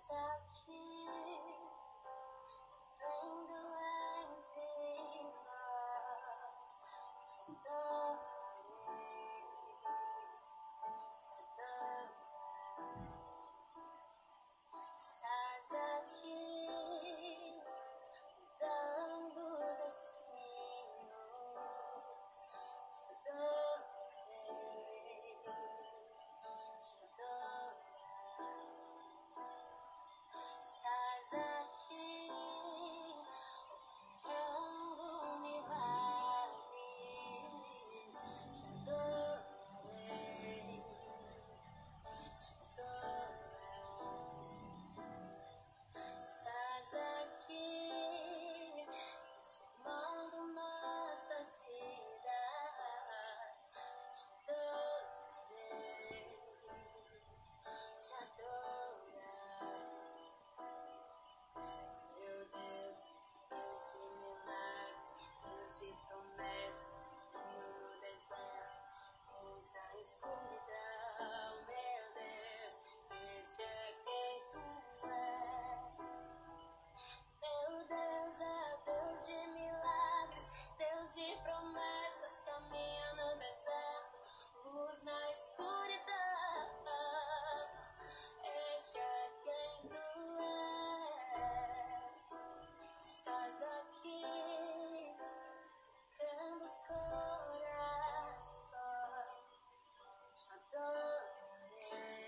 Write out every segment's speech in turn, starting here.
as I feel.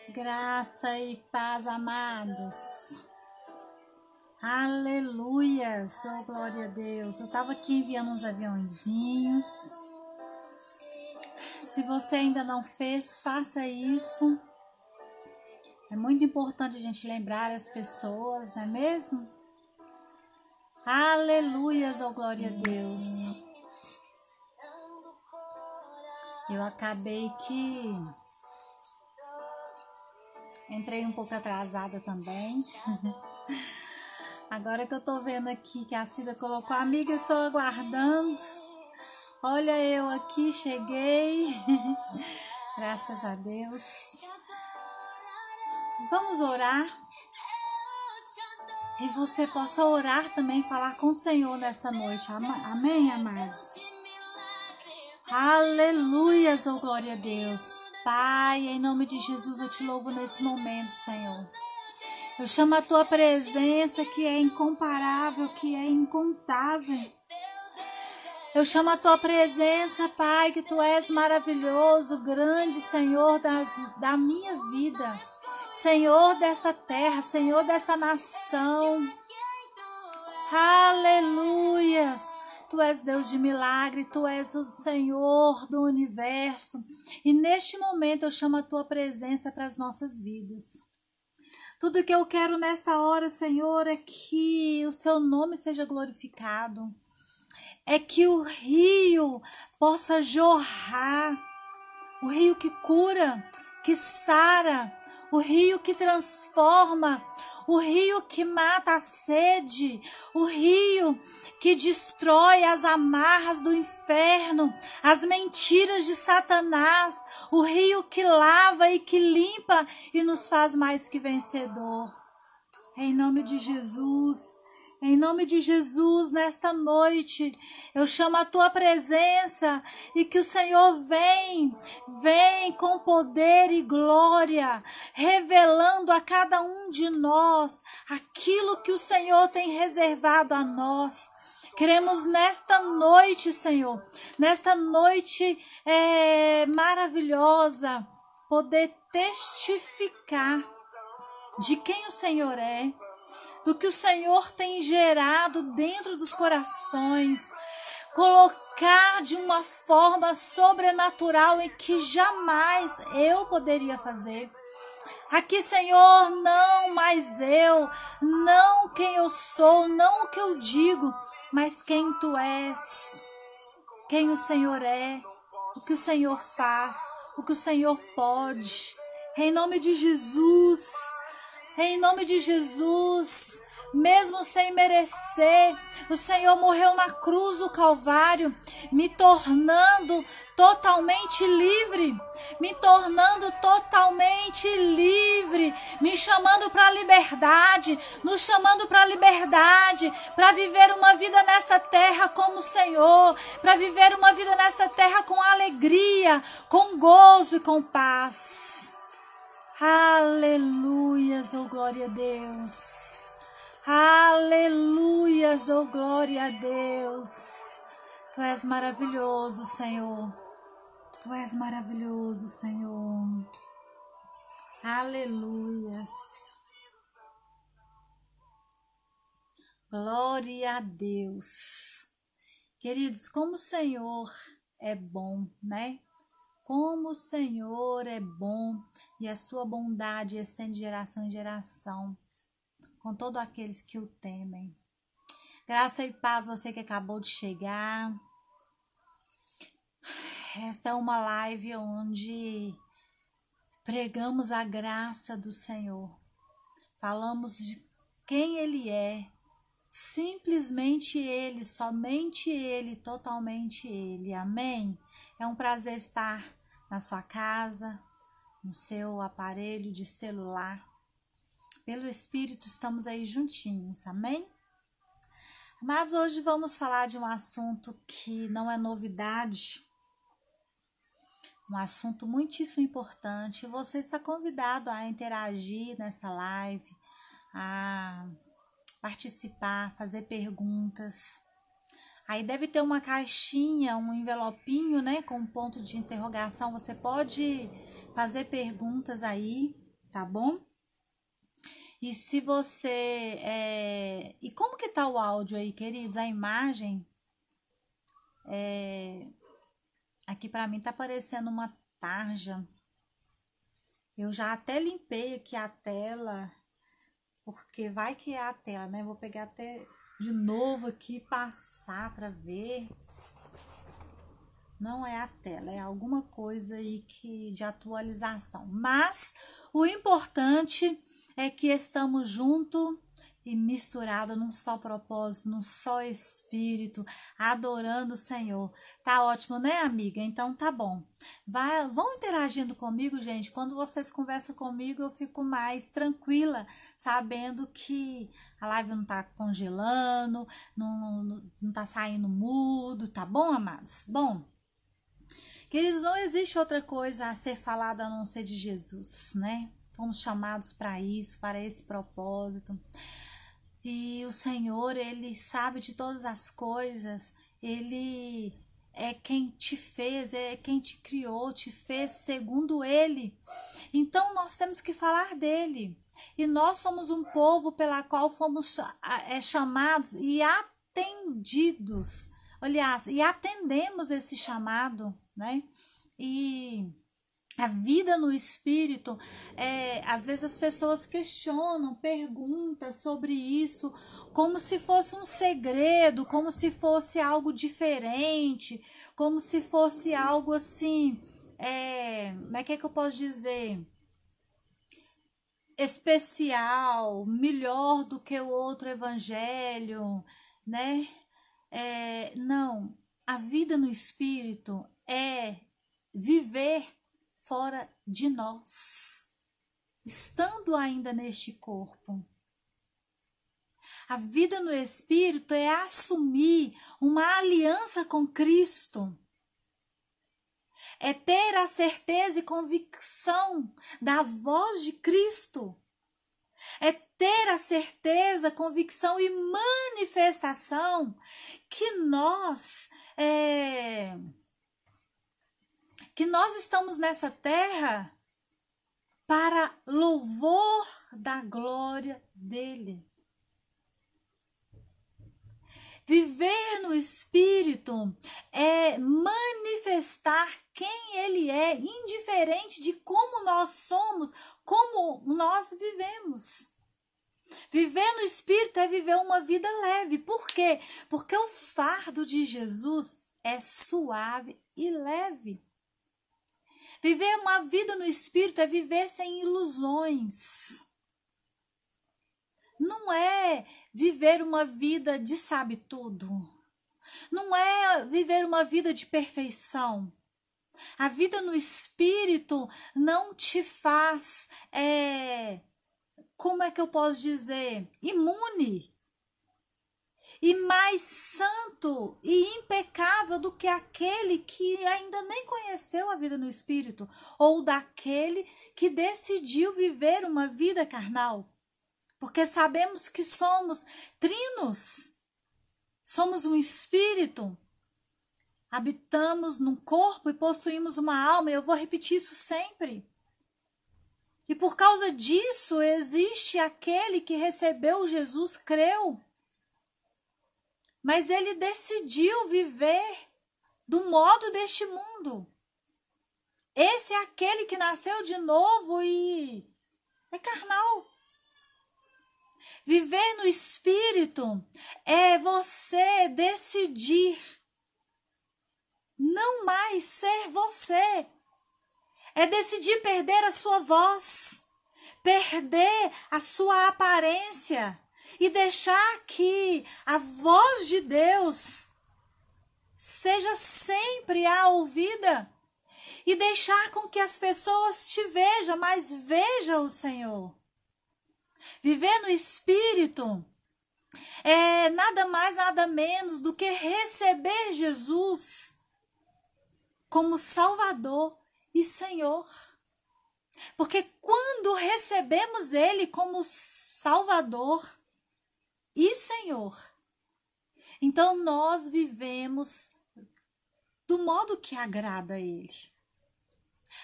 Graça e paz, amados. Aleluia, oh, glória a Deus. Eu estava aqui enviando uns aviãozinhos. Se você ainda não fez, faça isso. É muito importante a gente lembrar as pessoas, não é mesmo? Aleluia, oh glória a Deus. Eu acabei que Entrei um pouco atrasada também. Agora que eu tô vendo aqui que a Cida colocou, amiga, estou aguardando. Olha eu aqui, cheguei. Graças a Deus. Vamos orar. E você possa orar também, falar com o Senhor nessa noite. Amém, amados? Aleluias, oh glória a Deus. Pai, em nome de Jesus, eu te louvo nesse momento, Senhor. Eu chamo a tua presença que é incomparável, que é incontável. Eu chamo a tua presença, Pai, que tu és maravilhoso, grande Senhor das, da minha vida, Senhor desta terra, Senhor desta nação. Aleluias. Tu és Deus de milagre, tu és o Senhor do universo. E neste momento eu chamo a tua presença para as nossas vidas. Tudo que eu quero nesta hora, Senhor, é que o seu nome seja glorificado. É que o rio possa jorrar. O rio que cura, que sara, o rio que transforma, o rio que mata a sede, o rio que destrói as amarras do inferno, as mentiras de Satanás, o rio que lava e que limpa e nos faz mais que vencedor. Em nome de Jesus. Em nome de Jesus, nesta noite, eu chamo a tua presença e que o Senhor vem, vem com poder e glória, revelando a cada um de nós aquilo que o Senhor tem reservado a nós. Queremos nesta noite, Senhor, nesta noite é, maravilhosa, poder testificar de quem o Senhor é do que o Senhor tem gerado dentro dos corações, colocar de uma forma sobrenatural e que jamais eu poderia fazer. Aqui, Senhor, não mais eu, não quem eu sou, não o que eu digo, mas quem tu és, quem o Senhor é, o que o Senhor faz, o que o Senhor pode. Em nome de Jesus, em nome de Jesus, mesmo sem merecer. O Senhor morreu na cruz do Calvário, me tornando totalmente livre, me tornando totalmente livre, me chamando para a liberdade, nos chamando para a liberdade, para viver uma vida nesta terra como o Senhor, para viver uma vida nesta terra com alegria, com gozo e com paz. Aleluias, oh glória a Deus. Aleluias, oh glória a Deus. Tu és maravilhoso, Senhor. Tu és maravilhoso, Senhor. Aleluias. Glória a Deus. Queridos, como o Senhor é bom, né? Como o Senhor é bom e a sua bondade estende de geração em geração com todos aqueles que o temem. Graça e paz, você que acabou de chegar. Esta é uma live onde pregamos a graça do Senhor. Falamos de quem Ele é, simplesmente Ele, somente Ele, totalmente Ele. Amém? É um prazer estar na sua casa, no seu aparelho de celular pelo Espírito estamos aí juntinhos, amém? Mas hoje vamos falar de um assunto que não é novidade, um assunto muitíssimo importante. Você está convidado a interagir nessa live, a participar, fazer perguntas. Aí deve ter uma caixinha, um envelopinho, né, com um ponto de interrogação. Você pode fazer perguntas aí, tá bom? E se você. É... E como que tá o áudio aí, queridos? A imagem. É... Aqui para mim tá parecendo uma tarja. Eu já até limpei aqui a tela, porque vai que é a tela, né? Vou pegar até de novo aqui passar para ver. Não é a tela, é alguma coisa aí que de atualização. Mas o importante é que estamos juntos e misturados num só propósito, num só espírito, adorando o Senhor. Tá ótimo, né, amiga? Então tá bom. Vai, vão interagindo comigo, gente. Quando vocês conversam comigo, eu fico mais tranquila, sabendo que a live não tá congelando, não, não, não tá saindo mudo, tá bom, amados? Bom, queridos, não existe outra coisa a ser falada a não ser de Jesus, né? Fomos chamados para isso, para esse propósito. E o Senhor, ele sabe de todas as coisas. Ele é quem te fez, é quem te criou, te fez segundo ele. Então nós temos que falar dele. E nós somos um povo pela qual fomos é, chamados e atendidos. Aliás, e atendemos esse chamado, né? E a vida no espírito, é, às vezes as pessoas questionam, perguntam sobre isso, como se fosse um segredo, como se fosse algo diferente, como se fosse algo assim, é, como é que, é que eu posso dizer? Especial, melhor do que o outro evangelho, né? É, não, a vida no espírito é viver fora de nós, estando ainda neste corpo. A vida no Espírito é assumir uma aliança com Cristo. É ter a certeza e convicção da voz de Cristo. É ter a certeza, convicção e manifestação que nós é, que nós estamos nessa terra para louvor da glória dele. Viver no Espírito é manifestar quem Ele é, indiferente de como nós somos, como nós vivemos. Viver no Espírito é viver uma vida leve. Por quê? Porque o fardo de Jesus é suave e leve. Viver uma vida no espírito é viver sem ilusões. Não é viver uma vida de sabe tudo. Não é viver uma vida de perfeição. A vida no espírito não te faz, é, como é que eu posso dizer, imune e mais santo e impecável do que aquele que ainda nem conheceu a vida no espírito, ou daquele que decidiu viver uma vida carnal. Porque sabemos que somos trinos, somos um espírito, habitamos num corpo e possuímos uma alma, eu vou repetir isso sempre. E por causa disso existe aquele que recebeu Jesus, creu mas ele decidiu viver do modo deste mundo. Esse é aquele que nasceu de novo e é carnal. Viver no espírito é você decidir não mais ser você. É decidir perder a sua voz, perder a sua aparência, e deixar que a voz de Deus seja sempre a ouvida e deixar com que as pessoas te vejam, mas veja o Senhor. Viver no Espírito é nada mais, nada menos do que receber Jesus como Salvador e Senhor. Porque quando recebemos Ele como Salvador, e Senhor. Então nós vivemos do modo que agrada a Ele.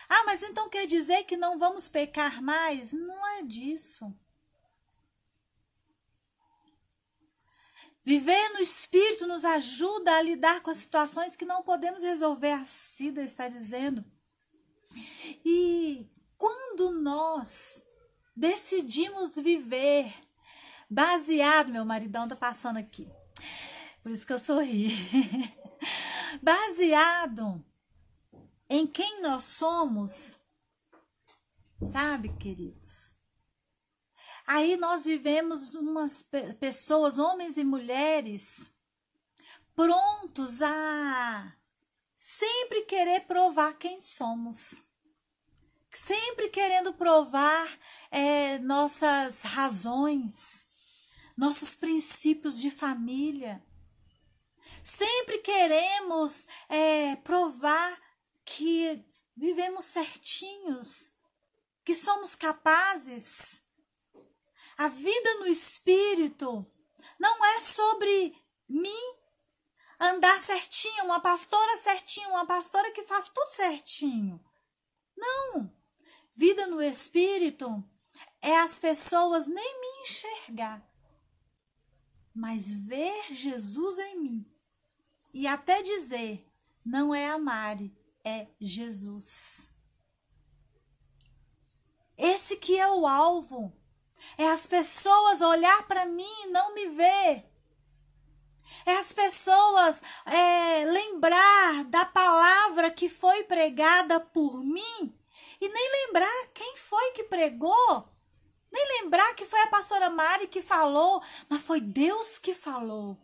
Ah, mas então quer dizer que não vamos pecar mais? Não é disso. Viver no Espírito nos ajuda a lidar com as situações que não podemos resolver, a Cida está dizendo. E quando nós decidimos viver Baseado, meu maridão tá passando aqui. Por isso que eu sorri. Baseado em quem nós somos, sabe, queridos? Aí nós vivemos umas pessoas, homens e mulheres, prontos a sempre querer provar quem somos. Sempre querendo provar é, nossas razões nossos princípios de família. Sempre queremos é, provar que vivemos certinhos, que somos capazes. A vida no espírito não é sobre mim andar certinho, uma pastora certinha, uma pastora que faz tudo certinho. Não. Vida no espírito é as pessoas nem me enxergar, mas ver Jesus em mim e até dizer: não é a Mari, é Jesus. Esse que é o alvo. É as pessoas olhar para mim e não me ver. É as pessoas é, lembrar da palavra que foi pregada por mim e nem lembrar quem foi que pregou. Nem lembrar que foi a pastora Mari que falou, mas foi Deus que falou.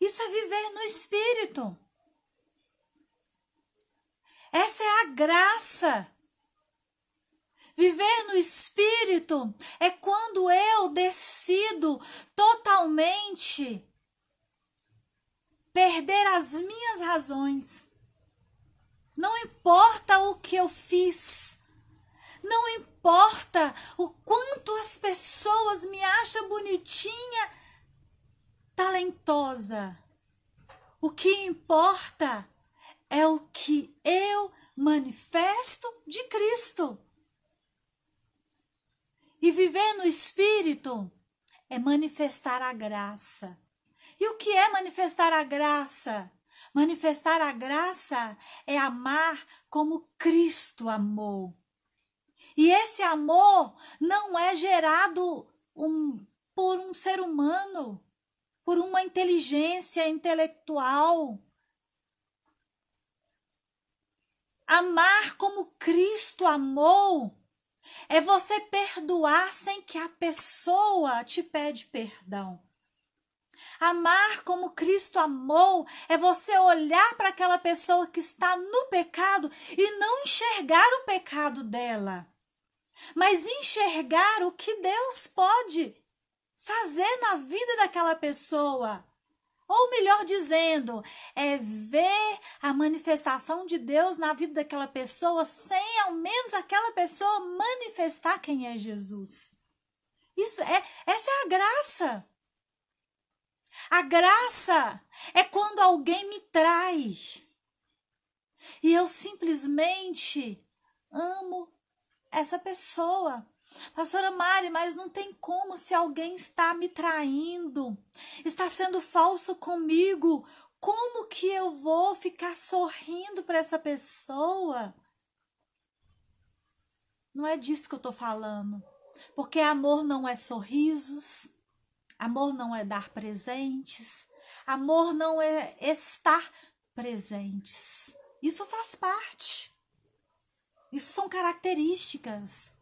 Isso é viver no Espírito. Essa é a graça. Viver no Espírito é quando eu decido totalmente perder as minhas razões. Não importa o que eu fiz, não importa o quanto as pessoas me acham bonitinha, talentosa. O que importa é o que eu manifesto de Cristo. E viver no Espírito é manifestar a graça. E o que é manifestar a graça? Manifestar a graça é amar como Cristo amou. E esse amor não é gerado um, por um ser humano, por uma inteligência intelectual. Amar como Cristo amou É você perdoar sem que a pessoa te pede perdão. Amar como Cristo amou é você olhar para aquela pessoa que está no pecado e não enxergar o pecado dela, mas enxergar o que Deus pode fazer na vida daquela pessoa. Ou melhor dizendo, é ver a manifestação de Deus na vida daquela pessoa sem ao menos aquela pessoa manifestar quem é Jesus. Isso é, essa é a graça. A graça é quando alguém me trai e eu simplesmente amo essa pessoa. Pastora Mari, mas não tem como se alguém está me traindo, está sendo falso comigo. Como que eu vou ficar sorrindo para essa pessoa? Não é disso que eu estou falando. Porque amor não é sorrisos, amor não é dar presentes, amor não é estar presentes. Isso faz parte. Isso são características.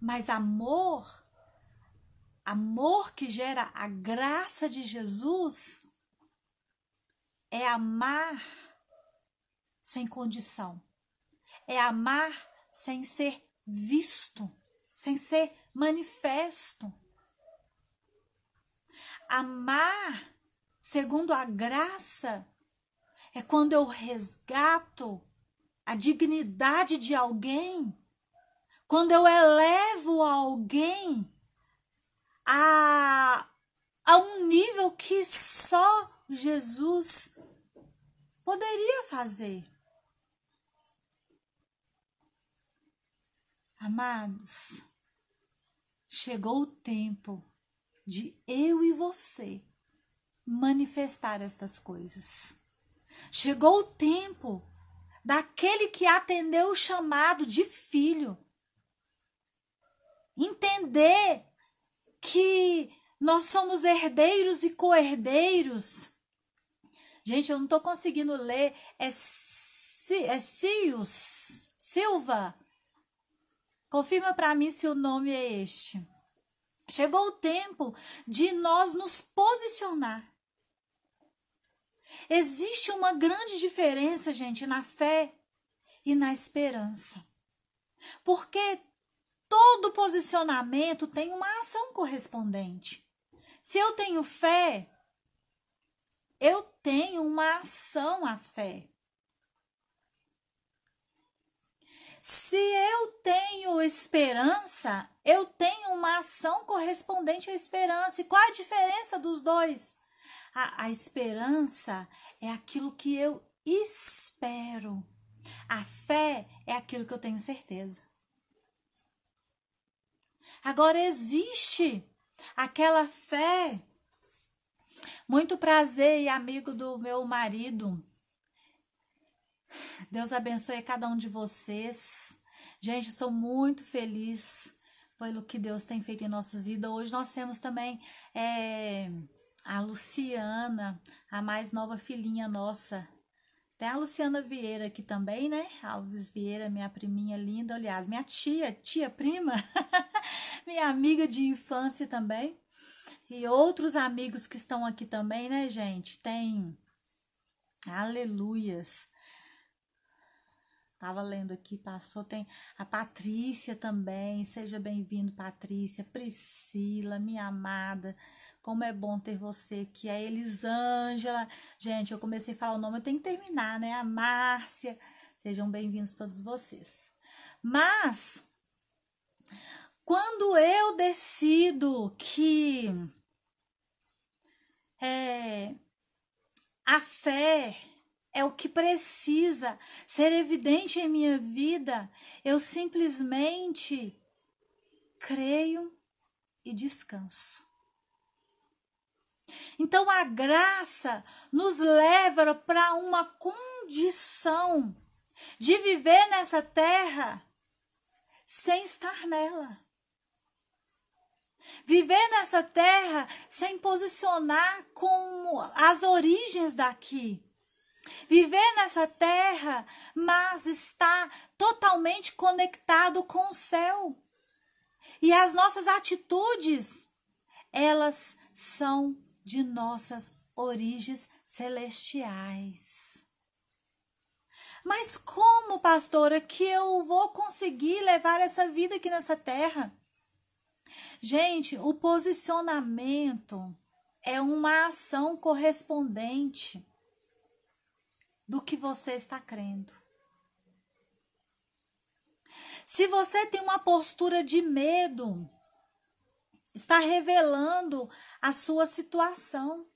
Mas amor, amor que gera a graça de Jesus, é amar sem condição. É amar sem ser visto, sem ser manifesto. Amar segundo a graça é quando eu resgato a dignidade de alguém quando eu elevo alguém a, a um nível que só Jesus poderia fazer. Amados, chegou o tempo de eu e você manifestar estas coisas. Chegou o tempo daquele que atendeu o chamado de filho entender que nós somos herdeiros e co-herdeiros. Gente, eu não estou conseguindo ler. É, é Cius Silva. Confirma para mim se o nome é este. Chegou o tempo de nós nos posicionar. Existe uma grande diferença, gente, na fé e na esperança. Porque todo posicionamento tem uma ação correspondente. Se eu tenho fé, eu tenho uma ação à fé. Se eu tenho esperança, eu tenho uma ação correspondente à esperança. E qual a diferença dos dois? A, a esperança é aquilo que eu espero. A fé é aquilo que eu tenho certeza. Agora existe aquela fé. Muito prazer e amigo do meu marido. Deus abençoe cada um de vocês. Gente, estou muito feliz pelo que Deus tem feito em nossas vidas. Hoje nós temos também é, a Luciana, a mais nova filhinha nossa, tem a Luciana Vieira aqui também, né? Alves Vieira, minha priminha linda, aliás, minha tia, tia prima, minha amiga de infância também. E outros amigos que estão aqui também, né, gente? Tem. Aleluias. Tava lendo aqui, passou. Tem a Patrícia também. Seja bem-vindo, Patrícia. Priscila, minha amada. Como é bom ter você aqui. A Elisângela. Gente, eu comecei a falar o nome, eu tenho que terminar, né? A Márcia. Sejam bem-vindos todos vocês. Mas, quando eu decido que é, a fé é o que precisa ser evidente em minha vida, eu simplesmente creio e descanso. Então a graça nos leva para uma condição de viver nessa terra sem estar nela. Viver nessa terra sem posicionar como as origens daqui. Viver nessa terra, mas está totalmente conectado com o céu. E as nossas atitudes, elas são de nossas origens celestiais. Mas como, pastora, que eu vou conseguir levar essa vida aqui nessa terra? Gente, o posicionamento é uma ação correspondente do que você está crendo. Se você tem uma postura de medo, está revelando a sua situação.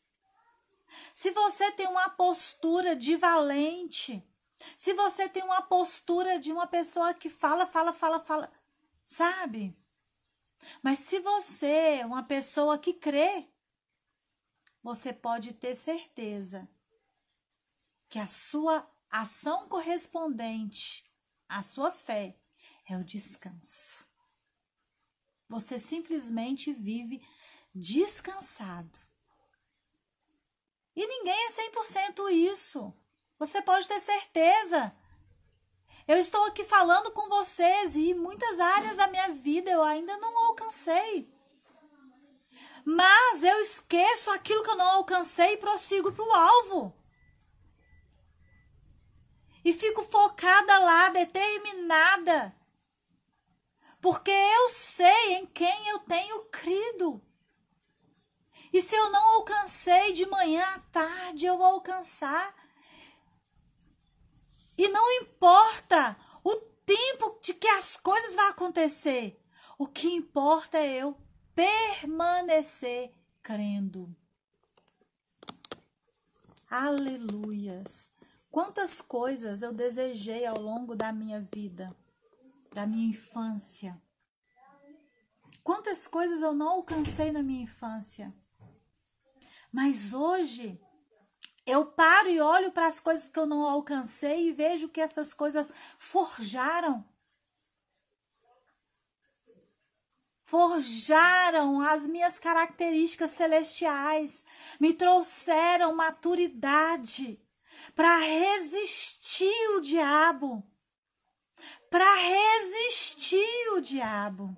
Se você tem uma postura de valente, se você tem uma postura de uma pessoa que fala, fala, fala, fala, sabe? Mas se você é uma pessoa que crê, você pode ter certeza que a sua ação correspondente à sua fé é o descanso. Você simplesmente vive descansado. E ninguém é 100% isso. Você pode ter certeza. Eu estou aqui falando com vocês e muitas áreas da minha vida eu ainda não alcancei. Mas eu esqueço aquilo que eu não alcancei e prossigo para o alvo e fico focada lá, determinada. Porque eu sei em quem eu tenho crido. E se eu não alcancei de manhã à tarde, eu vou alcançar. E não importa o tempo de que as coisas vão acontecer. O que importa é eu permanecer crendo. Aleluias. Quantas coisas eu desejei ao longo da minha vida, da minha infância. Quantas coisas eu não alcancei na minha infância. Mas hoje eu paro e olho para as coisas que eu não alcancei e vejo que essas coisas forjaram forjaram as minhas características celestiais, me trouxeram maturidade, para resistir o diabo. Para resistir o diabo.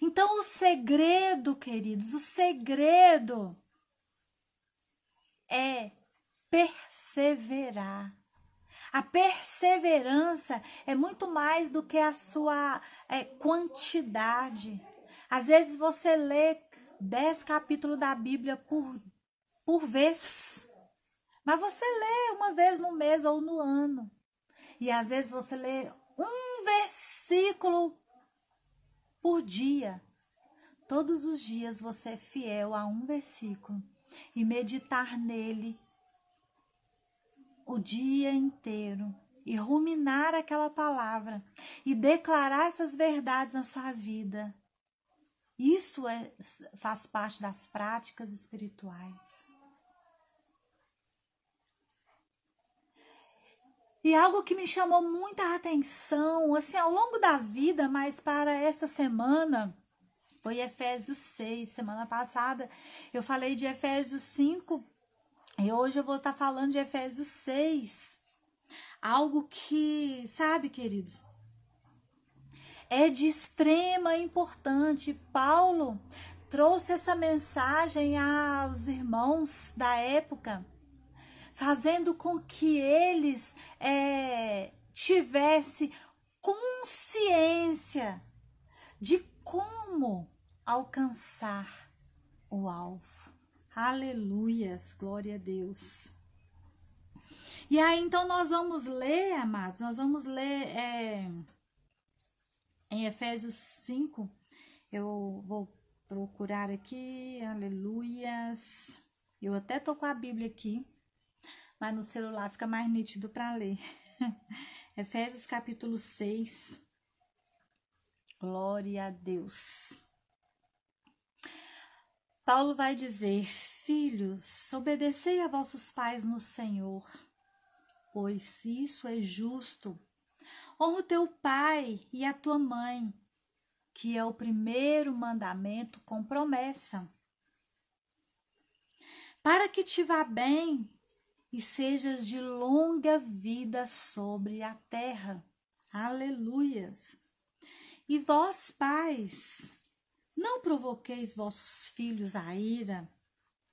Então, o segredo, queridos, o segredo é perseverar. A perseverança é muito mais do que a sua é, quantidade. Às vezes você lê dez capítulos da Bíblia por, por vez. Mas você lê uma vez no mês ou no ano. E às vezes você lê um versículo por dia. Todos os dias você é fiel a um versículo e meditar nele o dia inteiro e ruminar aquela palavra e declarar essas verdades na sua vida. Isso é, faz parte das práticas espirituais. E algo que me chamou muita atenção, assim, ao longo da vida, mas para essa semana, foi Efésios 6. Semana passada eu falei de Efésios 5 e hoje eu vou estar falando de Efésios 6. Algo que, sabe, queridos, é de extrema importância. Paulo trouxe essa mensagem aos irmãos da época fazendo com que eles é, tivessem consciência de como alcançar o alvo. Aleluias, glória a Deus. E aí, então, nós vamos ler, amados, nós vamos ler é, em Efésios 5. Eu vou procurar aqui, aleluias. Eu até tô com a Bíblia aqui mas no celular fica mais nítido para ler. Efésios capítulo 6. Glória a Deus. Paulo vai dizer: Filhos, obedecei a vossos pais no Senhor, pois isso é justo. Honra o teu pai e a tua mãe, que é o primeiro mandamento com promessa, para que te vá bem e sejas de longa vida sobre a terra. Aleluias. E vós, pais, não provoqueis vossos filhos à ira,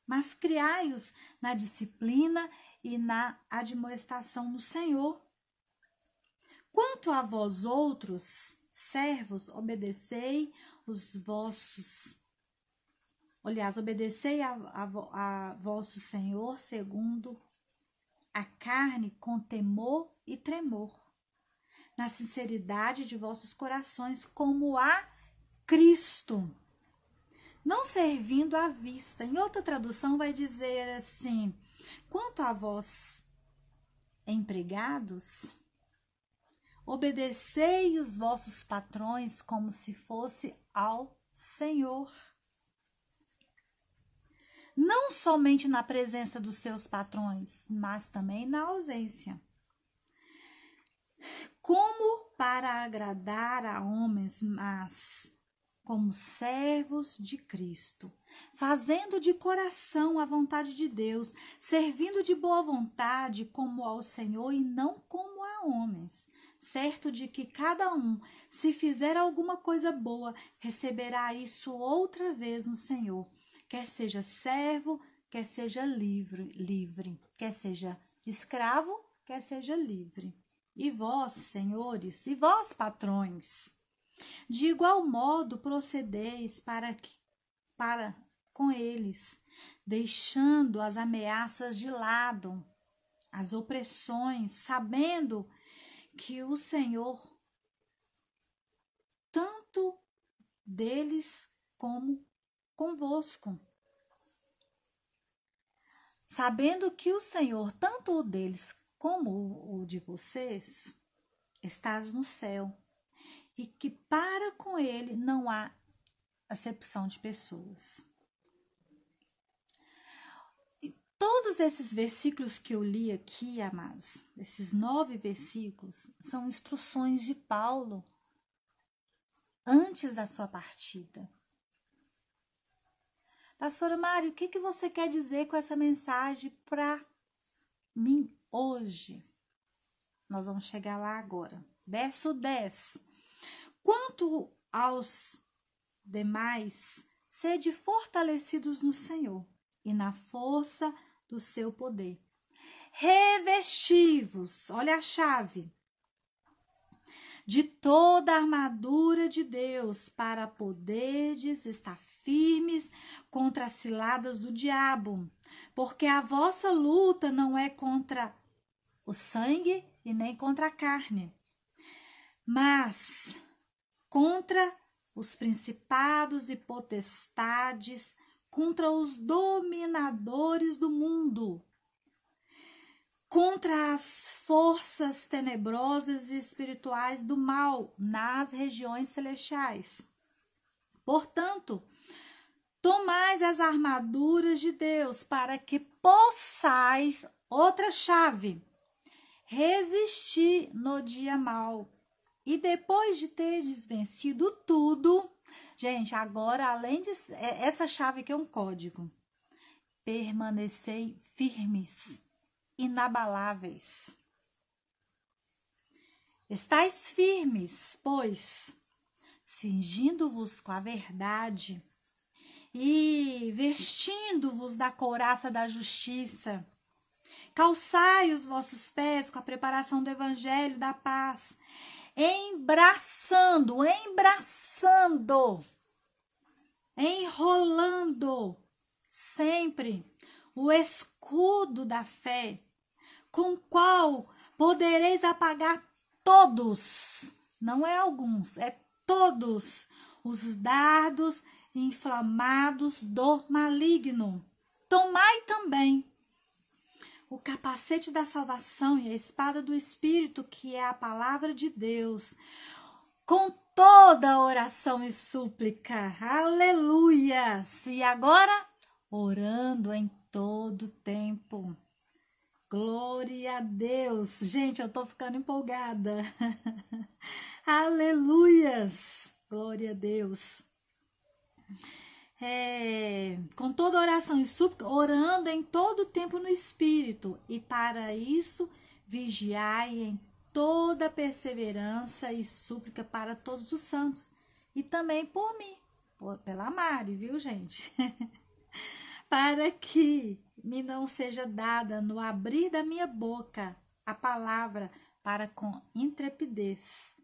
mas criai-os na disciplina e na admoestação no Senhor. Quanto a vós outros, servos, obedecei os vossos. Aliás, obedecei a, a, a vosso Senhor segundo a carne com temor e tremor, na sinceridade de vossos corações, como a Cristo, não servindo à vista. Em outra tradução, vai dizer assim: quanto a vós, empregados, obedecei os vossos patrões como se fosse ao Senhor. Não somente na presença dos seus patrões, mas também na ausência. Como para agradar a homens, mas como servos de Cristo, fazendo de coração a vontade de Deus, servindo de boa vontade como ao Senhor e não como a homens, certo de que cada um, se fizer alguma coisa boa, receberá isso outra vez no Senhor, quer seja servo, quer seja livre, livre, quer seja escravo, quer seja livre. E vós, senhores, e vós, patrões, de igual modo procedeis para, que, para com eles, deixando as ameaças de lado, as opressões, sabendo que o Senhor, tanto deles como convosco. Sabendo que o Senhor, tanto o deles como o de vocês, estás no céu e que para com ele não há acepção de pessoas. E todos esses versículos que eu li aqui, amados, esses nove versículos, são instruções de Paulo antes da sua partida. Pastora Mário, o que, que você quer dizer com essa mensagem para mim hoje? Nós vamos chegar lá agora. Verso 10. Quanto aos demais, sede fortalecidos no Senhor e na força do seu poder. Revestivos, olha a chave, de toda a armadura de Deus, para poderdes estar firmes contra as ciladas do diabo, porque a vossa luta não é contra o sangue e nem contra a carne, mas contra os principados e potestades, contra os dominadores do mundo, contra as forças tenebrosas e espirituais do mal nas regiões celestiais. Portanto, tomais as armaduras de Deus para que possais, outra chave, resistir no dia mal e depois de ter vencido tudo, gente, agora além de é, essa chave que é um código, permanecei firmes, inabaláveis. Estais firmes, pois, cingindo-vos com a verdade e vestindo-vos da couraça da justiça. Calçai os vossos pés com a preparação do evangelho da paz embraçando, embraçando, enrolando sempre o escudo da fé, com qual podereis apagar todos, não é alguns, é todos os dardos inflamados do maligno. Tomai também o capacete da salvação e a espada do Espírito, que é a palavra de Deus, com toda oração e súplica. Aleluia! E agora, orando em todo tempo. Glória a Deus. Gente, eu tô ficando empolgada. Aleluias! Glória a Deus. é, com toda oração e súplica, orando em todo tempo no Espírito, e para isso vigiai em toda perseverança e súplica para todos os santos, e também por mim, por, pela Mari, viu, gente? para que me não seja dada no abrir da minha boca a palavra para com intrepidez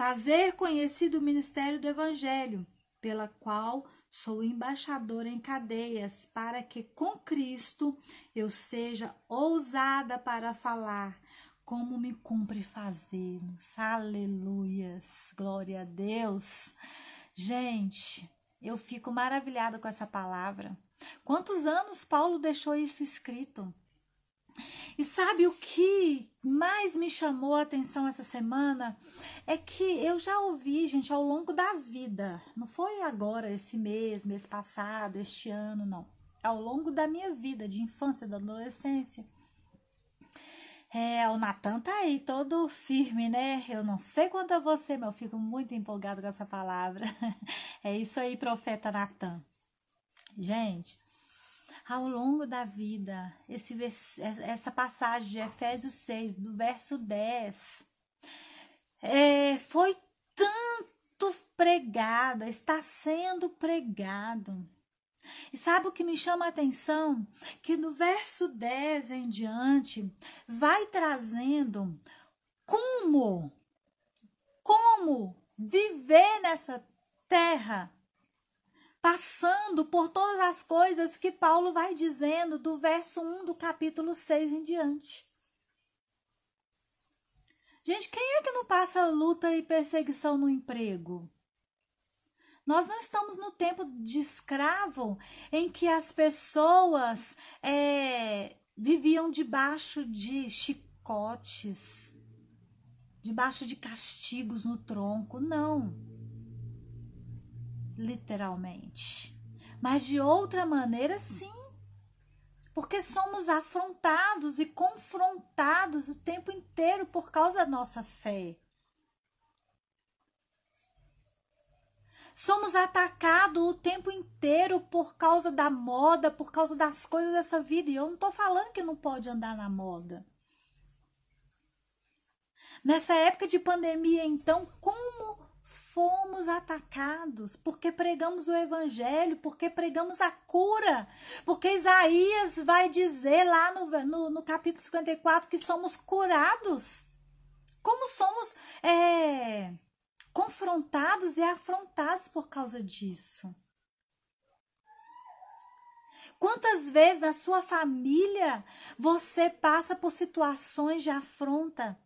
fazer conhecido o ministério do Evangelho, pela qual sou embaixadora em cadeias, para que com Cristo eu seja ousada para falar, como me cumpre fazer. Aleluias, glória a Deus. Gente, eu fico maravilhada com essa palavra. Quantos anos Paulo deixou isso escrito? E sabe o que mais me chamou a atenção essa semana? É que eu já ouvi, gente, ao longo da vida, não foi agora, esse mês, mês passado, este ano, não. Ao longo da minha vida, de infância, da adolescência. É, o Natan tá aí todo firme, né? Eu não sei quanto a você, mas eu fico muito empolgado com essa palavra. É isso aí, profeta Natan. Gente, ao longo da vida, esse, essa passagem de Efésios 6, do verso 10, é, foi tanto pregada, está sendo pregado. E sabe o que me chama a atenção? Que no verso 10 em diante, vai trazendo como, como viver nessa terra passando por todas as coisas que Paulo vai dizendo do verso 1 do capítulo 6 em diante. Gente, quem é que não passa luta e perseguição no emprego? Nós não estamos no tempo de escravo em que as pessoas é, viviam debaixo de chicotes, debaixo de castigos no tronco. Não literalmente. Mas de outra maneira, sim. Porque somos afrontados e confrontados o tempo inteiro por causa da nossa fé. Somos atacados o tempo inteiro por causa da moda, por causa das coisas dessa vida. E eu não estou falando que não pode andar na moda. Nessa época de pandemia, então, como fomos atacados, porque pregamos o evangelho, porque pregamos a cura, porque Isaías vai dizer lá no, no, no capítulo 54 que somos curados. Como somos é, confrontados e afrontados por causa disso. Quantas vezes na sua família você passa por situações de afronta?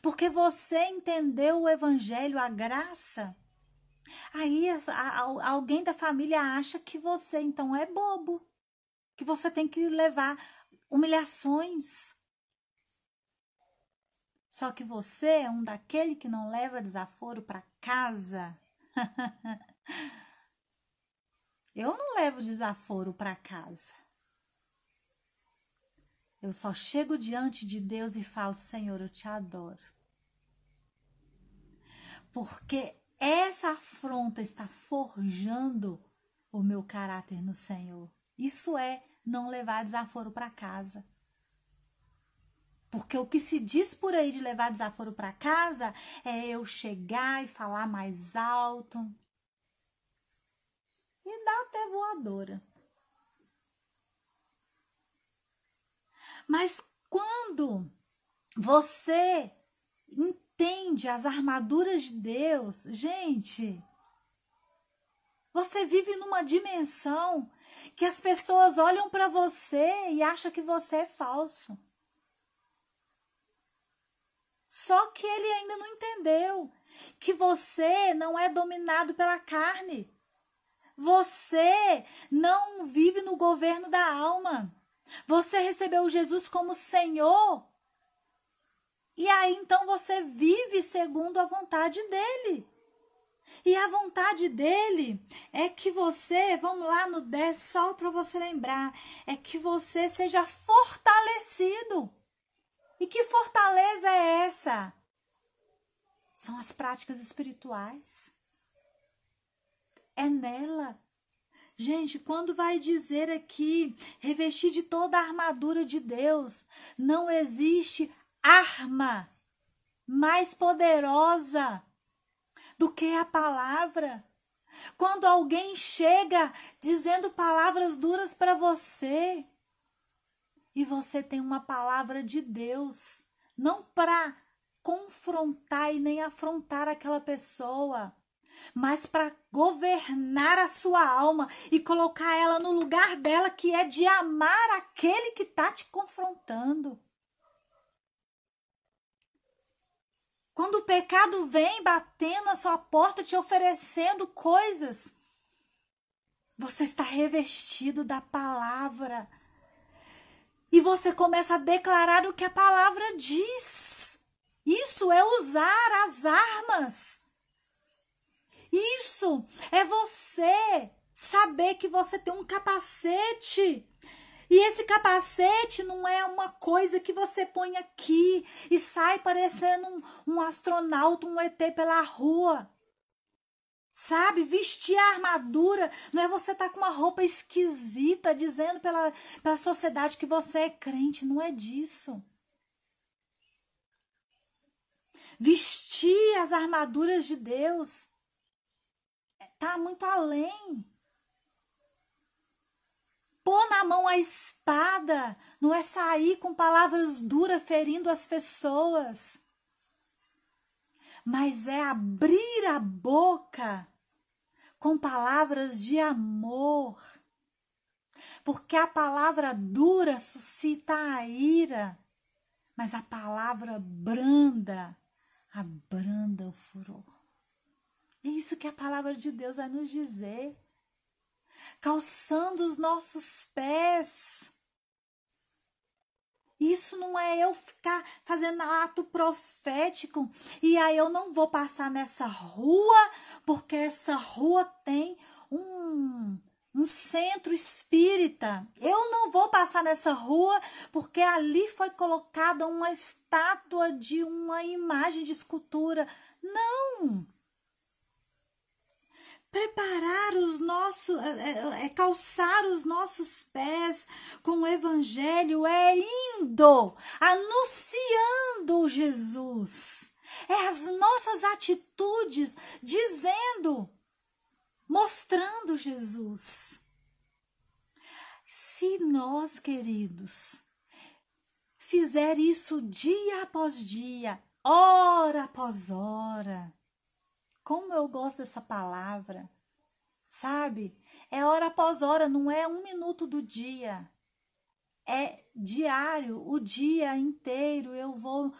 Porque você entendeu o evangelho, a graça. Aí alguém da família acha que você então é bobo, que você tem que levar humilhações. Só que você é um daquele que não leva desaforo para casa. Eu não levo desaforo para casa. Eu só chego diante de Deus e falo: Senhor, eu te adoro. Porque essa afronta está forjando o meu caráter no Senhor. Isso é não levar desaforo para casa. Porque o que se diz por aí de levar desaforo para casa é eu chegar e falar mais alto. E dar até voadora. Mas quando você entende as armaduras de Deus, gente, você vive numa dimensão que as pessoas olham para você e acham que você é falso. Só que ele ainda não entendeu que você não é dominado pela carne. Você não vive no governo da alma. Você recebeu Jesus como Senhor. E aí então você vive segundo a vontade dele. E a vontade dele é que você, vamos lá no 10, só para você lembrar, é que você seja fortalecido. E que fortaleza é essa? São as práticas espirituais. É nela Gente, quando vai dizer aqui, revestir de toda a armadura de Deus, não existe arma mais poderosa do que a palavra. Quando alguém chega dizendo palavras duras para você, e você tem uma palavra de Deus, não para confrontar e nem afrontar aquela pessoa, mas para governar a sua alma e colocar ela no lugar dela, que é de amar aquele que está te confrontando. Quando o pecado vem batendo a sua porta, te oferecendo coisas, você está revestido da palavra. E você começa a declarar o que a palavra diz. Isso é usar as armas. Isso é você saber que você tem um capacete. E esse capacete não é uma coisa que você põe aqui e sai parecendo um, um astronauta, um ET pela rua. Sabe, vestir a armadura não é você estar tá com uma roupa esquisita dizendo pela, pela sociedade que você é crente, não é disso. Vestir as armaduras de Deus está muito além. Pôr na mão a espada não é sair com palavras duras ferindo as pessoas, mas é abrir a boca com palavras de amor. Porque a palavra dura suscita a ira, mas a palavra branda abranda o furor. É isso que a palavra de Deus vai nos dizer. Calçando os nossos pés. Isso não é eu ficar fazendo ato profético e aí eu não vou passar nessa rua porque essa rua tem um, um centro espírita. Eu não vou passar nessa rua porque ali foi colocada uma estátua de uma imagem de escultura. Não! Preparar os nossos, é, é, é, calçar os nossos pés com o evangelho, é indo, anunciando Jesus. É as nossas atitudes dizendo, mostrando Jesus. Se nós, queridos, fizer isso dia após dia, hora após hora, como eu gosto dessa palavra, sabe? É hora após hora, não é um minuto do dia. É diário, o dia inteiro. Eu vou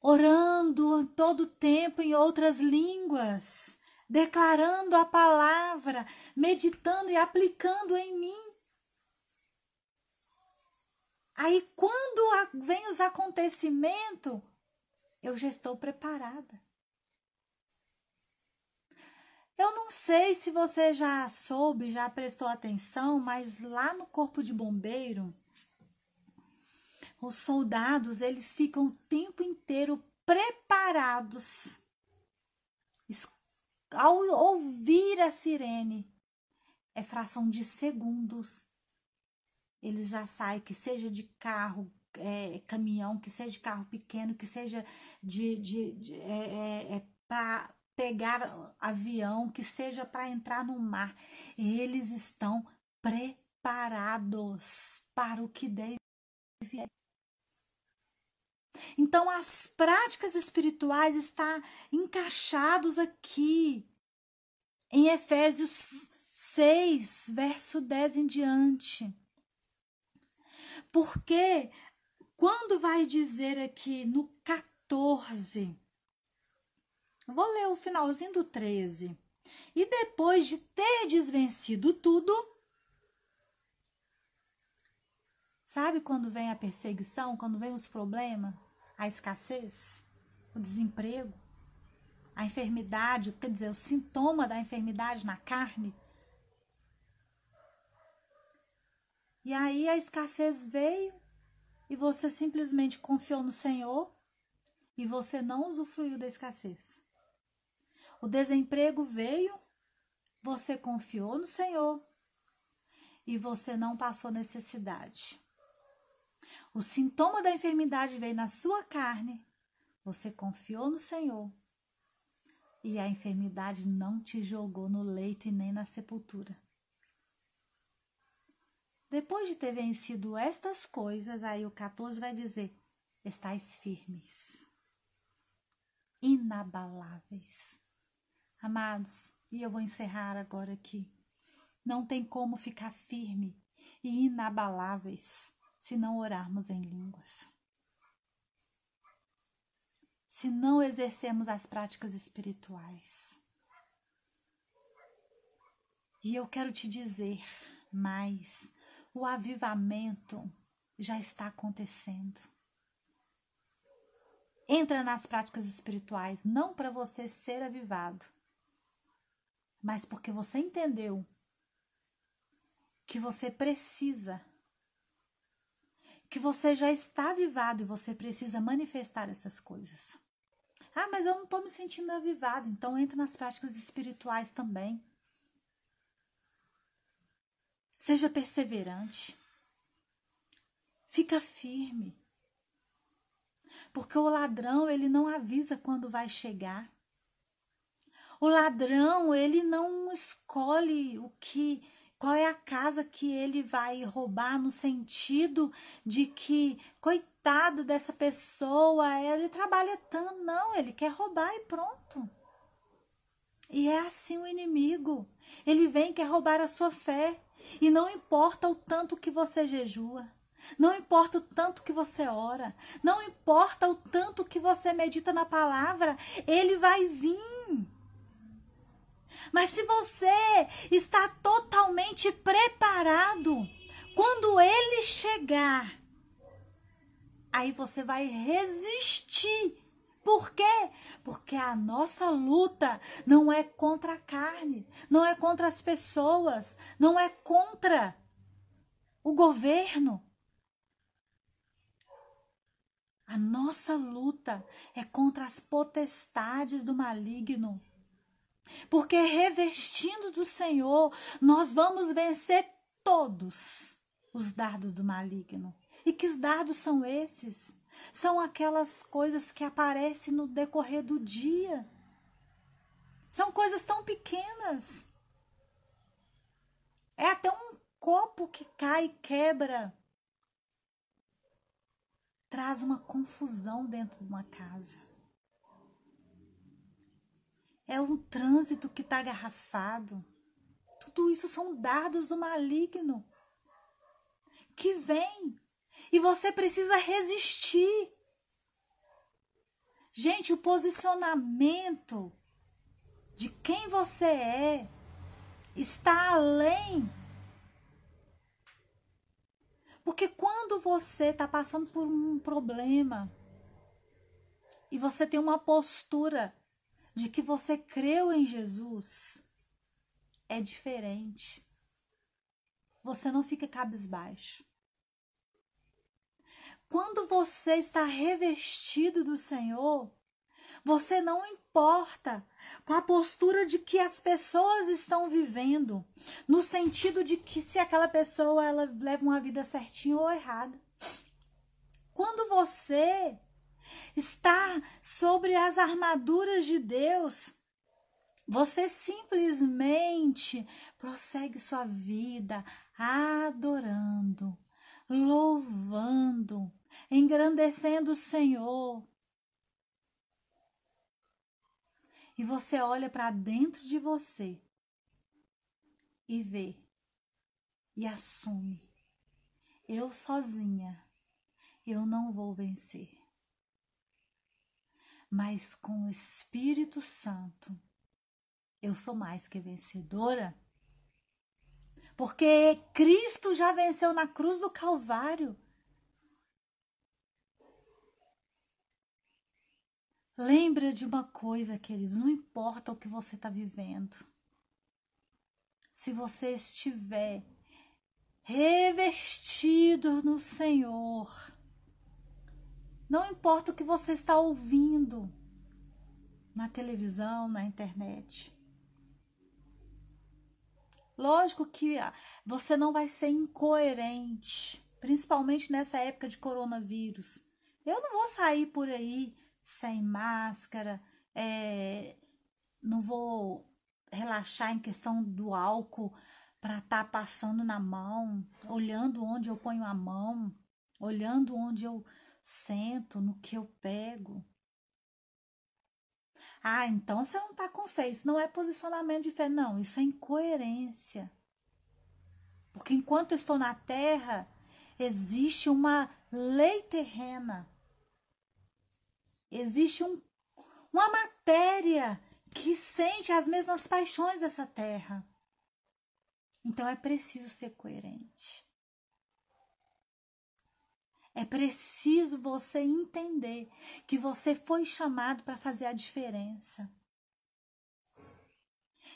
orando todo o tempo em outras línguas, declarando a palavra, meditando e aplicando em mim. Aí, quando vem os acontecimentos, eu já estou preparada. Eu não sei se você já soube, já prestou atenção, mas lá no corpo de bombeiro, os soldados, eles ficam o tempo inteiro preparados. Ao ouvir a sirene, é fração de segundos. Eles já saem, que seja de carro, é, caminhão, que seja de carro pequeno, que seja de, de, de é, é, é pegar avião, que seja para entrar no mar. Eles estão preparados para o que deve vir. Então, as práticas espirituais estão encaixados aqui em Efésios 6, verso 10 em diante. Porque quando vai dizer aqui no 14, Vou ler o finalzinho do 13. E depois de ter desvencido tudo, sabe quando vem a perseguição, quando vem os problemas, a escassez, o desemprego, a enfermidade, quer dizer, o sintoma da enfermidade na carne? E aí a escassez veio e você simplesmente confiou no Senhor e você não usufruiu da escassez. O desemprego veio você confiou no Senhor e você não passou necessidade. O sintoma da enfermidade veio na sua carne, você confiou no Senhor e a enfermidade não te jogou no leito e nem na sepultura. Depois de ter vencido estas coisas, aí o 14 vai dizer: estáis firmes, inabaláveis. Amados, e eu vou encerrar agora aqui. Não tem como ficar firme e inabaláveis se não orarmos em línguas. Se não exercermos as práticas espirituais. E eu quero te dizer mais: o avivamento já está acontecendo. Entra nas práticas espirituais, não para você ser avivado, mas porque você entendeu que você precisa, que você já está avivado e você precisa manifestar essas coisas. Ah, mas eu não estou me sentindo avivado, então entra nas práticas espirituais também. Seja perseverante. Fica firme. Porque o ladrão, ele não avisa quando vai chegar. O ladrão, ele não escolhe o que qual é a casa que ele vai roubar no sentido de que coitado dessa pessoa, ele trabalha tanto, não, ele quer roubar e pronto. E é assim o inimigo. Ele vem quer roubar a sua fé, e não importa o tanto que você jejua, não importa o tanto que você ora, não importa o tanto que você medita na palavra, ele vai vir. Mas se você está totalmente preparado, quando ele chegar, aí você vai resistir. Por quê? Porque a nossa luta não é contra a carne, não é contra as pessoas, não é contra o governo. A nossa luta é contra as potestades do maligno. Porque revestindo do Senhor, nós vamos vencer todos os dardos do maligno. E que dardos são esses? São aquelas coisas que aparecem no decorrer do dia. São coisas tão pequenas. É até um copo que cai e quebra. Traz uma confusão dentro de uma casa é um trânsito que está garrafado. Tudo isso são dados do maligno que vem e você precisa resistir. Gente, o posicionamento de quem você é está além. Porque quando você está passando por um problema e você tem uma postura de que você creu em Jesus é diferente. Você não fica cabisbaixo. Quando você está revestido do Senhor, você não importa com a postura de que as pessoas estão vivendo, no sentido de que se aquela pessoa ela leva uma vida certinha ou errada. Quando você está sobre as armaduras de Deus. Você simplesmente prossegue sua vida adorando, louvando, engrandecendo o Senhor. E você olha para dentro de você e vê e assume: eu sozinha, eu não vou vencer mas com o Espírito Santo eu sou mais que vencedora. Porque Cristo já venceu na cruz do Calvário. Lembra de uma coisa, queridos, não importa o que você está vivendo. Se você estiver revestido no Senhor, não importa o que você está ouvindo na televisão, na internet. Lógico que você não vai ser incoerente, principalmente nessa época de coronavírus. Eu não vou sair por aí sem máscara, é, não vou relaxar em questão do álcool para estar tá passando na mão, olhando onde eu ponho a mão, olhando onde eu sento, no que eu pego. Ah, então você não está com fé. Isso não é posicionamento de fé, não. Isso é incoerência. Porque enquanto eu estou na terra, existe uma lei terrena. Existe um, uma matéria que sente as mesmas paixões dessa terra. Então é preciso ser coerente. É preciso você entender que você foi chamado para fazer a diferença.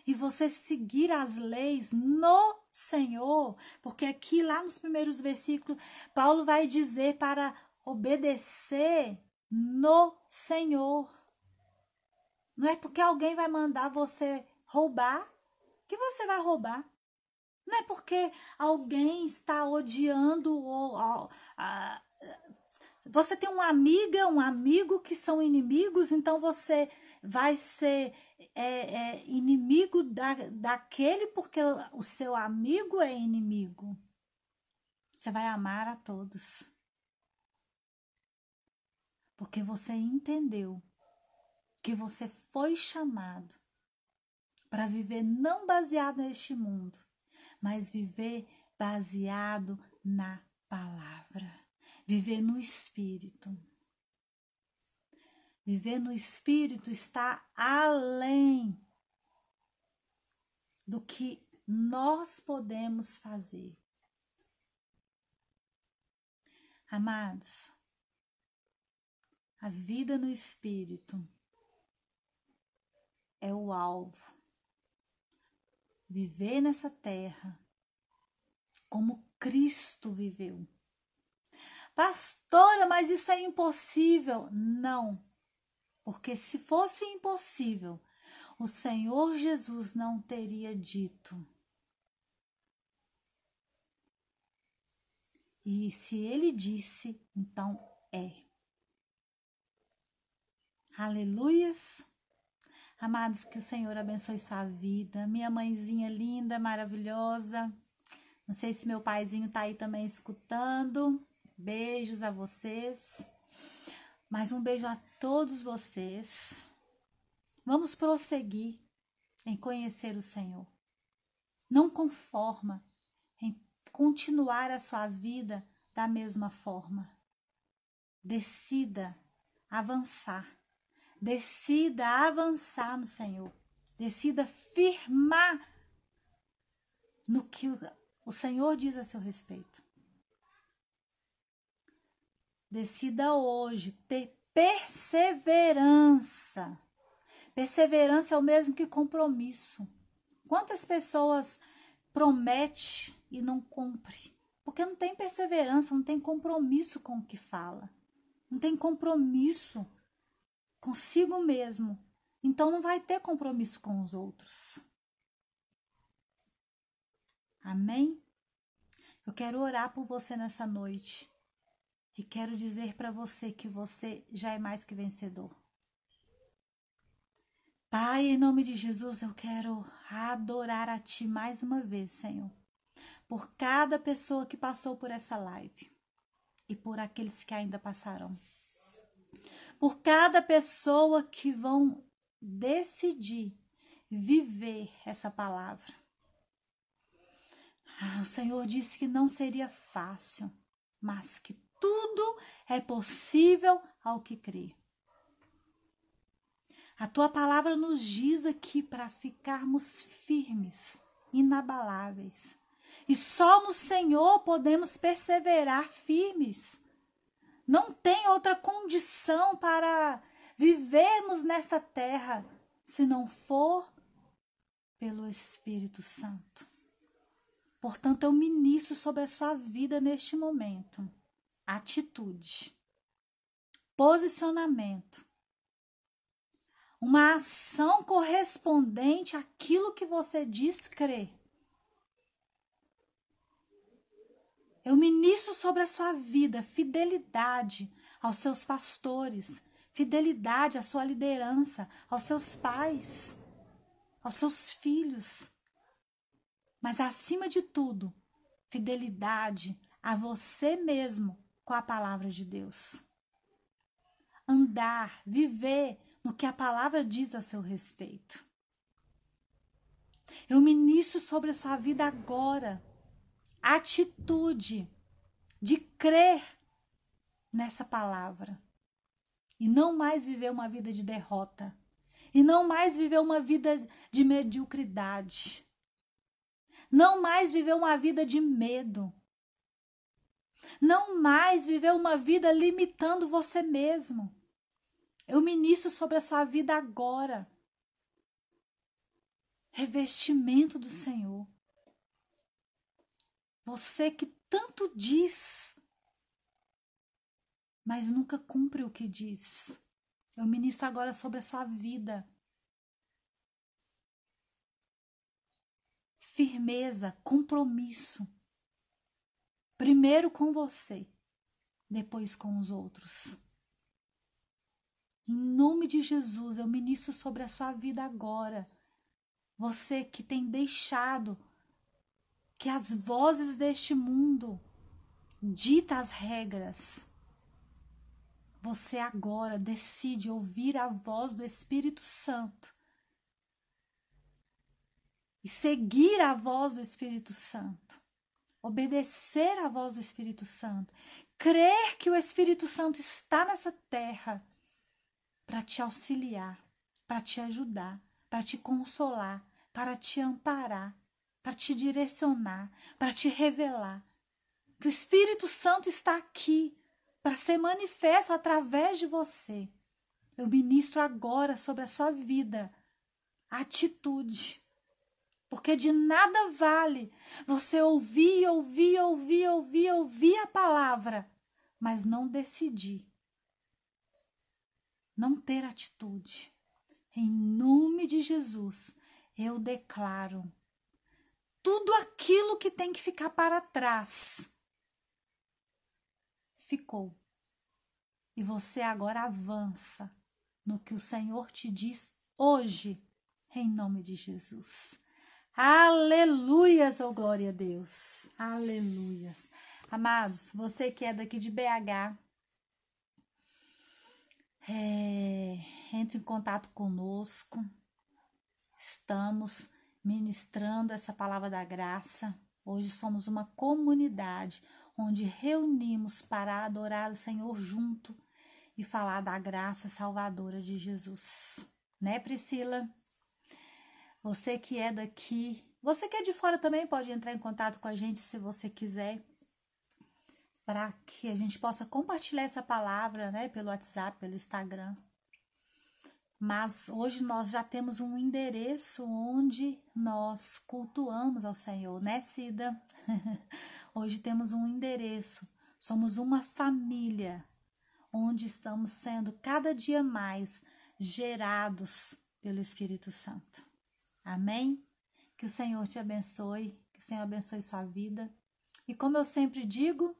E você seguir as leis no Senhor, porque aqui lá nos primeiros versículos, Paulo vai dizer para obedecer no Senhor. Não é porque alguém vai mandar você roubar que você vai roubar. Não é porque alguém está odiando ou, ou, você tem uma amiga, um amigo que são inimigos, então você vai ser é, é, inimigo da, daquele porque o seu amigo é inimigo. Você vai amar a todos. Porque você entendeu que você foi chamado para viver não baseado neste mundo, mas viver baseado na palavra. Viver no espírito. Viver no espírito está além do que nós podemos fazer. Amados, a vida no espírito é o alvo. Viver nessa terra como Cristo viveu. Pastora, mas isso é impossível. Não. Porque se fosse impossível, o Senhor Jesus não teria dito. E se ele disse, então é. Aleluias. Amados, que o Senhor abençoe sua vida. Minha mãezinha linda, maravilhosa. Não sei se meu paizinho tá aí também escutando. Beijos a vocês. Mais um beijo a todos vocês. Vamos prosseguir em conhecer o Senhor. Não conforma em continuar a sua vida da mesma forma. Decida avançar. Decida avançar no Senhor. Decida firmar no que o Senhor diz a seu respeito. Decida hoje ter perseverança. Perseverança é o mesmo que compromisso. Quantas pessoas promete e não cumpre? Porque não tem perseverança, não tem compromisso com o que fala. Não tem compromisso consigo mesmo. Então não vai ter compromisso com os outros. Amém? Eu quero orar por você nessa noite. E quero dizer para você que você já é mais que vencedor. Pai, em nome de Jesus, eu quero adorar a Ti mais uma vez, Senhor, por cada pessoa que passou por essa live e por aqueles que ainda passarão. Por cada pessoa que vão decidir viver essa palavra. Ah, o Senhor disse que não seria fácil, mas que tudo é possível ao que crê. A tua palavra nos diz aqui para ficarmos firmes, inabaláveis. E só no Senhor podemos perseverar firmes. Não tem outra condição para vivermos nessa terra se não for pelo Espírito Santo. Portanto, eu ministro sobre a sua vida neste momento atitude, posicionamento, uma ação correspondente àquilo que você diz crer. Eu ministro sobre a sua vida fidelidade aos seus pastores, fidelidade à sua liderança, aos seus pais, aos seus filhos. Mas acima de tudo, fidelidade a você mesmo com a palavra de Deus. Andar, viver no que a palavra diz a seu respeito. Eu ministro sobre a sua vida agora atitude de crer nessa palavra e não mais viver uma vida de derrota e não mais viver uma vida de mediocridade, não mais viver uma vida de medo, não mais viver uma vida limitando você mesmo. Eu ministro sobre a sua vida agora. Revestimento do Senhor. Você que tanto diz, mas nunca cumpre o que diz. Eu ministro agora sobre a sua vida. Firmeza, compromisso. Primeiro com você, depois com os outros. Em nome de Jesus, eu ministro sobre a sua vida agora. Você que tem deixado que as vozes deste mundo dita as regras. Você agora decide ouvir a voz do Espírito Santo e seguir a voz do Espírito Santo, obedecer à voz do Espírito Santo, crer que o Espírito Santo está nessa terra para te auxiliar, para te ajudar, para te consolar, para te amparar, para te direcionar, para te revelar. Que o Espírito Santo está aqui para ser manifesto através de você. Eu ministro agora sobre a sua vida atitude. Porque de nada vale você ouvir, ouvir, ouvir, ouvir, ouvir a palavra, mas não decidir. Não ter atitude. Em nome de Jesus, eu declaro tudo aquilo que tem que ficar para trás ficou. E você agora avança no que o Senhor te diz hoje, em nome de Jesus. Aleluias, oh glória a Deus. Aleluias. Amados, você que é daqui de BH, é, entre em contato conosco. Estamos ministrando essa palavra da graça. Hoje somos uma comunidade onde reunimos para adorar o Senhor junto e falar da graça salvadora de Jesus. Né, Priscila? Você que é daqui, você que é de fora também pode entrar em contato com a gente se você quiser, para que a gente possa compartilhar essa palavra, né, pelo WhatsApp, pelo Instagram. Mas hoje nós já temos um endereço onde nós cultuamos ao Senhor, né, Cida? hoje temos um endereço. Somos uma família onde estamos sendo cada dia mais gerados pelo Espírito Santo. Amém? Que o Senhor te abençoe, que o Senhor abençoe sua vida. E como eu sempre digo,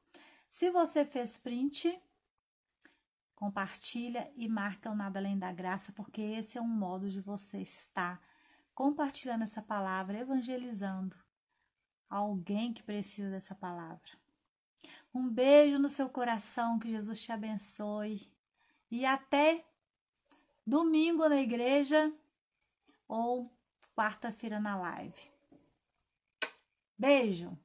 se você fez print, compartilha e marca o Nada Além da Graça, porque esse é um modo de você estar compartilhando essa palavra, evangelizando alguém que precisa dessa palavra. Um beijo no seu coração, que Jesus te abençoe e até domingo na igreja ou quarta-feira na live. Beijo!